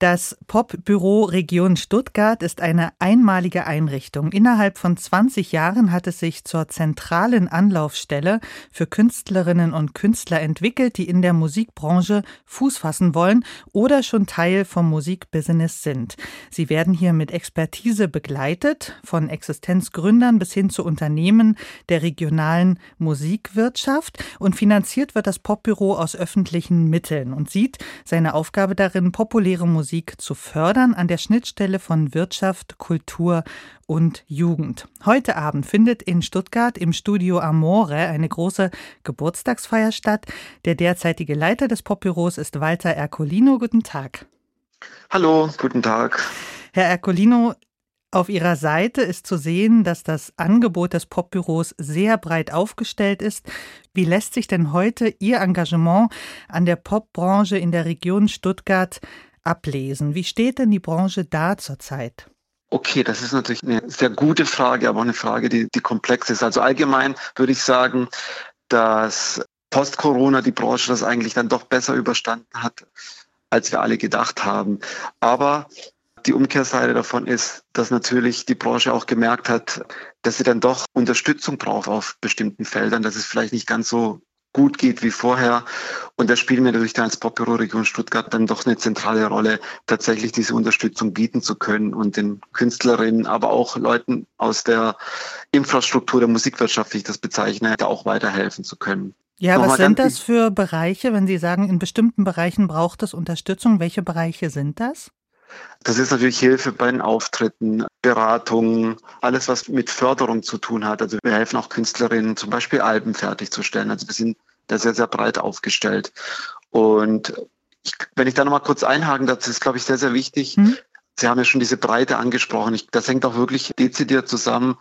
Das Popbüro Region Stuttgart ist eine einmalige Einrichtung. Innerhalb von 20 Jahren hat es sich zur zentralen Anlaufstelle für Künstlerinnen und Künstler entwickelt, die in der Musikbranche Fuß fassen wollen oder schon Teil vom Musikbusiness sind. Sie werden hier mit Expertise begleitet, von Existenzgründern bis hin zu Unternehmen der regionalen Musikwirtschaft und finanziert wird das Popbüro aus öffentlichen Mitteln und sieht seine Aufgabe darin, populäre Musik Musik zu fördern an der Schnittstelle von Wirtschaft, Kultur und Jugend. Heute Abend findet in Stuttgart im Studio Amore eine große Geburtstagsfeier statt. Der derzeitige Leiter des Popbüros ist Walter Ercolino. Guten Tag. Hallo, guten Tag. Herr Ercolino, auf Ihrer Seite ist zu sehen, dass das Angebot des Popbüros sehr breit aufgestellt ist. Wie lässt sich denn heute Ihr Engagement an der Popbranche in der Region Stuttgart ablesen? Wie steht denn die Branche da zurzeit? Okay, das ist natürlich eine sehr gute Frage, aber eine Frage, die, die komplex ist. Also allgemein würde ich sagen, dass Post-Corona die Branche das eigentlich dann doch besser überstanden hat, als wir alle gedacht haben. Aber die Umkehrseite davon ist, dass natürlich die Branche auch gemerkt hat, dass sie dann doch Unterstützung braucht auf bestimmten Feldern, dass es vielleicht nicht ganz so gut geht wie vorher. Und da spielen wir natürlich dann als Popbüro Region Stuttgart dann doch eine zentrale Rolle, tatsächlich diese Unterstützung bieten zu können und den Künstlerinnen, aber auch Leuten aus der Infrastruktur der Musikwirtschaft, wie ich das bezeichne, da auch weiterhelfen zu können. Ja, Nochmal was sind das für Bereiche, wenn Sie sagen, in bestimmten Bereichen braucht es Unterstützung? Welche Bereiche sind das? Das ist natürlich Hilfe bei den Auftritten, Beratung, alles, was mit Förderung zu tun hat. Also wir helfen auch Künstlerinnen, zum Beispiel Alben fertigzustellen. Also wir sind da sehr, sehr breit aufgestellt. Und ich, wenn ich da nochmal kurz einhaken das ist, glaube ich, sehr, sehr wichtig. Hm. Sie haben ja schon diese Breite angesprochen. Ich, das hängt auch wirklich dezidiert zusammen,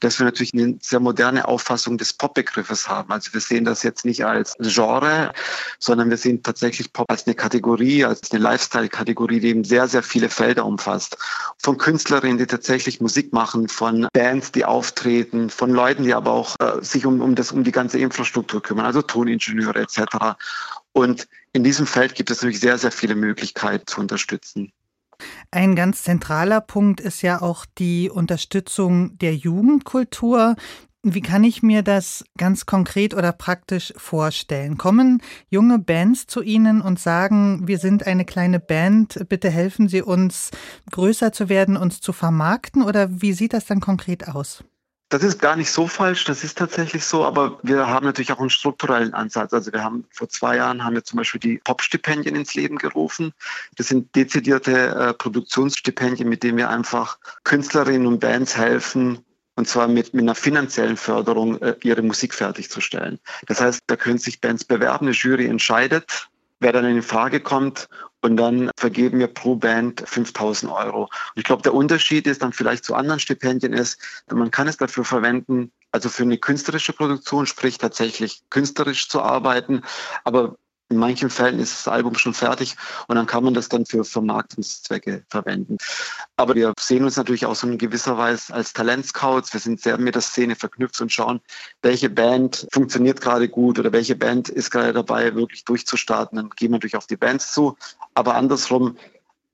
dass wir natürlich eine sehr moderne Auffassung des Pop-Begriffes haben. Also wir sehen das jetzt nicht als Genre, sondern wir sehen tatsächlich Pop als eine Kategorie, als eine Lifestyle-Kategorie, die eben sehr, sehr viele Felder umfasst. Von Künstlerinnen, die tatsächlich Musik machen, von Bands, die auftreten, von Leuten, die aber auch äh, sich um, um, das, um die ganze Infrastruktur kümmern, also Toningenieure etc. Und in diesem Feld gibt es natürlich sehr, sehr viele Möglichkeiten zu unterstützen. Ein ganz zentraler Punkt ist ja auch die Unterstützung der Jugendkultur. Wie kann ich mir das ganz konkret oder praktisch vorstellen? Kommen junge Bands zu Ihnen und sagen, wir sind eine kleine Band, bitte helfen Sie uns, größer zu werden, uns zu vermarkten? Oder wie sieht das dann konkret aus? Das ist gar nicht so falsch, das ist tatsächlich so, aber wir haben natürlich auch einen strukturellen Ansatz. Also wir haben vor zwei Jahren haben wir zum Beispiel die Pop-Stipendien ins Leben gerufen. Das sind dezidierte äh, Produktionsstipendien, mit denen wir einfach Künstlerinnen und Bands helfen, und zwar mit, mit einer finanziellen Förderung äh, ihre Musik fertigzustellen. Das heißt, da können sich Bands bewerben, eine Jury entscheidet, wer dann in Frage kommt und dann vergeben wir pro Band 5000 Euro. Und ich glaube, der Unterschied ist dann vielleicht zu anderen Stipendien ist, man kann es dafür verwenden, also für eine künstlerische Produktion, sprich tatsächlich künstlerisch zu arbeiten, aber in manchen Fällen ist das Album schon fertig und dann kann man das dann für Vermarktungszwecke verwenden. Aber wir sehen uns natürlich auch so in gewisser Weise als Talentscouts. Wir sind sehr mit der Szene verknüpft und schauen, welche Band funktioniert gerade gut oder welche Band ist gerade dabei, wirklich durchzustarten. Dann gehen wir natürlich auf die Bands zu. Aber andersrum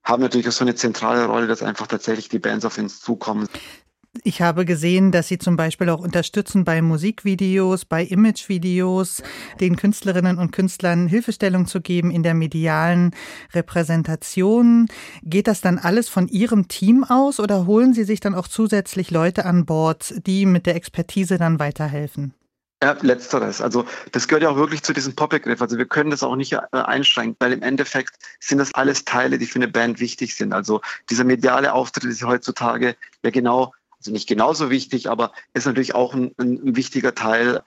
haben wir natürlich auch so eine zentrale Rolle, dass einfach tatsächlich die Bands auf uns zukommen. Ich habe gesehen, dass Sie zum Beispiel auch unterstützen bei Musikvideos, bei Imagevideos, den Künstlerinnen und Künstlern Hilfestellung zu geben in der medialen Repräsentation. Geht das dann alles von Ihrem Team aus oder holen Sie sich dann auch zusätzlich Leute an Bord, die mit der Expertise dann weiterhelfen? Ja, letzteres. Also das gehört ja auch wirklich zu diesem Pop-Begriff. Also wir können das auch nicht äh, einschränken, weil im Endeffekt sind das alles Teile, die für eine Band wichtig sind. Also dieser mediale Auftritt ist heutzutage ja genau also nicht genauso wichtig, aber ist natürlich auch ein, ein wichtiger Teil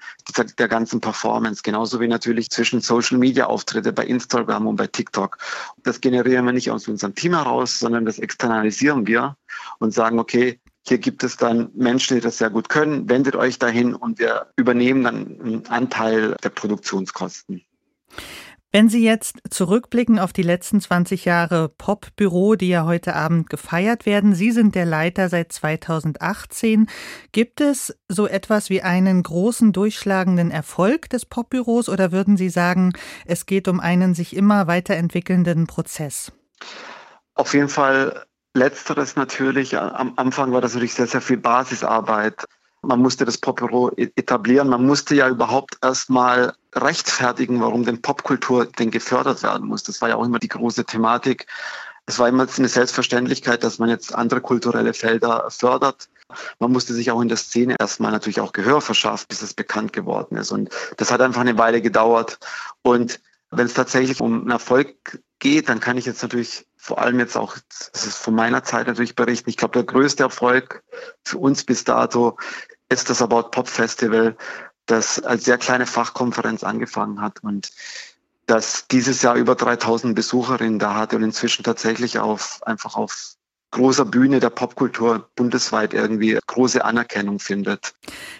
der, ganzen Performance. Genauso wie natürlich zwischen Social Media Auftritte bei Instagram und bei TikTok. Das generieren wir nicht aus unserem Team heraus, sondern das externalisieren wir und sagen, okay, hier gibt es dann Menschen, die das sehr gut können. Wendet euch dahin und wir übernehmen dann einen Anteil der Produktionskosten. Wenn Sie jetzt zurückblicken auf die letzten 20 Jahre Popbüro, die ja heute Abend gefeiert werden, Sie sind der Leiter seit 2018. Gibt es so etwas wie einen großen durchschlagenden Erfolg des Popbüros oder würden Sie sagen, es geht um einen sich immer weiterentwickelnden Prozess? Auf jeden Fall letzteres natürlich. Am Anfang war das natürlich sehr, sehr viel Basisarbeit. Man musste das Popbüro e-, etablieren. Man musste ja überhaupt erstmal rechtfertigen, warum denn Popkultur denn gefördert werden muss. Das war ja auch immer die große Thematik. Es war immer eine Selbstverständlichkeit, dass man jetzt andere kulturelle Felder fördert. Man musste sich auch in der Szene erstmal natürlich auch Gehör verschaffen, bis es bekannt geworden ist. Und das hat einfach eine Weile gedauert. Und wenn es tatsächlich um einen Erfolg geht, dann kann ich jetzt natürlich vor allem jetzt auch, das ist von meiner Zeit natürlich berichten. Ich glaube, der größte Erfolg für uns bis dato ist das About Pop Festival, das als sehr kleine Fachkonferenz angefangen hat und das dieses Jahr über 3000 Besucherinnen da hatte und inzwischen tatsächlich auf, einfach auf großer Bühne der Popkultur bundesweit irgendwie große Anerkennung findet.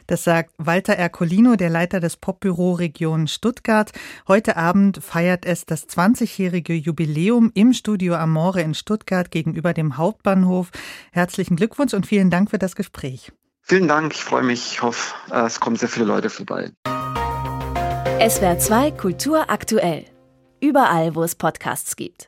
Das sagt Walter Ercolino, der Leiter des Popbüro Region Stuttgart. Heute Abend feiert es das 20-jährige Jubiläum im Studio Amore in Stuttgart gegenüber dem Hauptbahnhof. Herzlichen Glückwunsch und vielen Dank für das Gespräch. Vielen Dank, ich freue mich. Ich hoffe, es kommen sehr viele Leute vorbei. SWR 2 Kultur aktuell. Überall, wo es Podcasts gibt.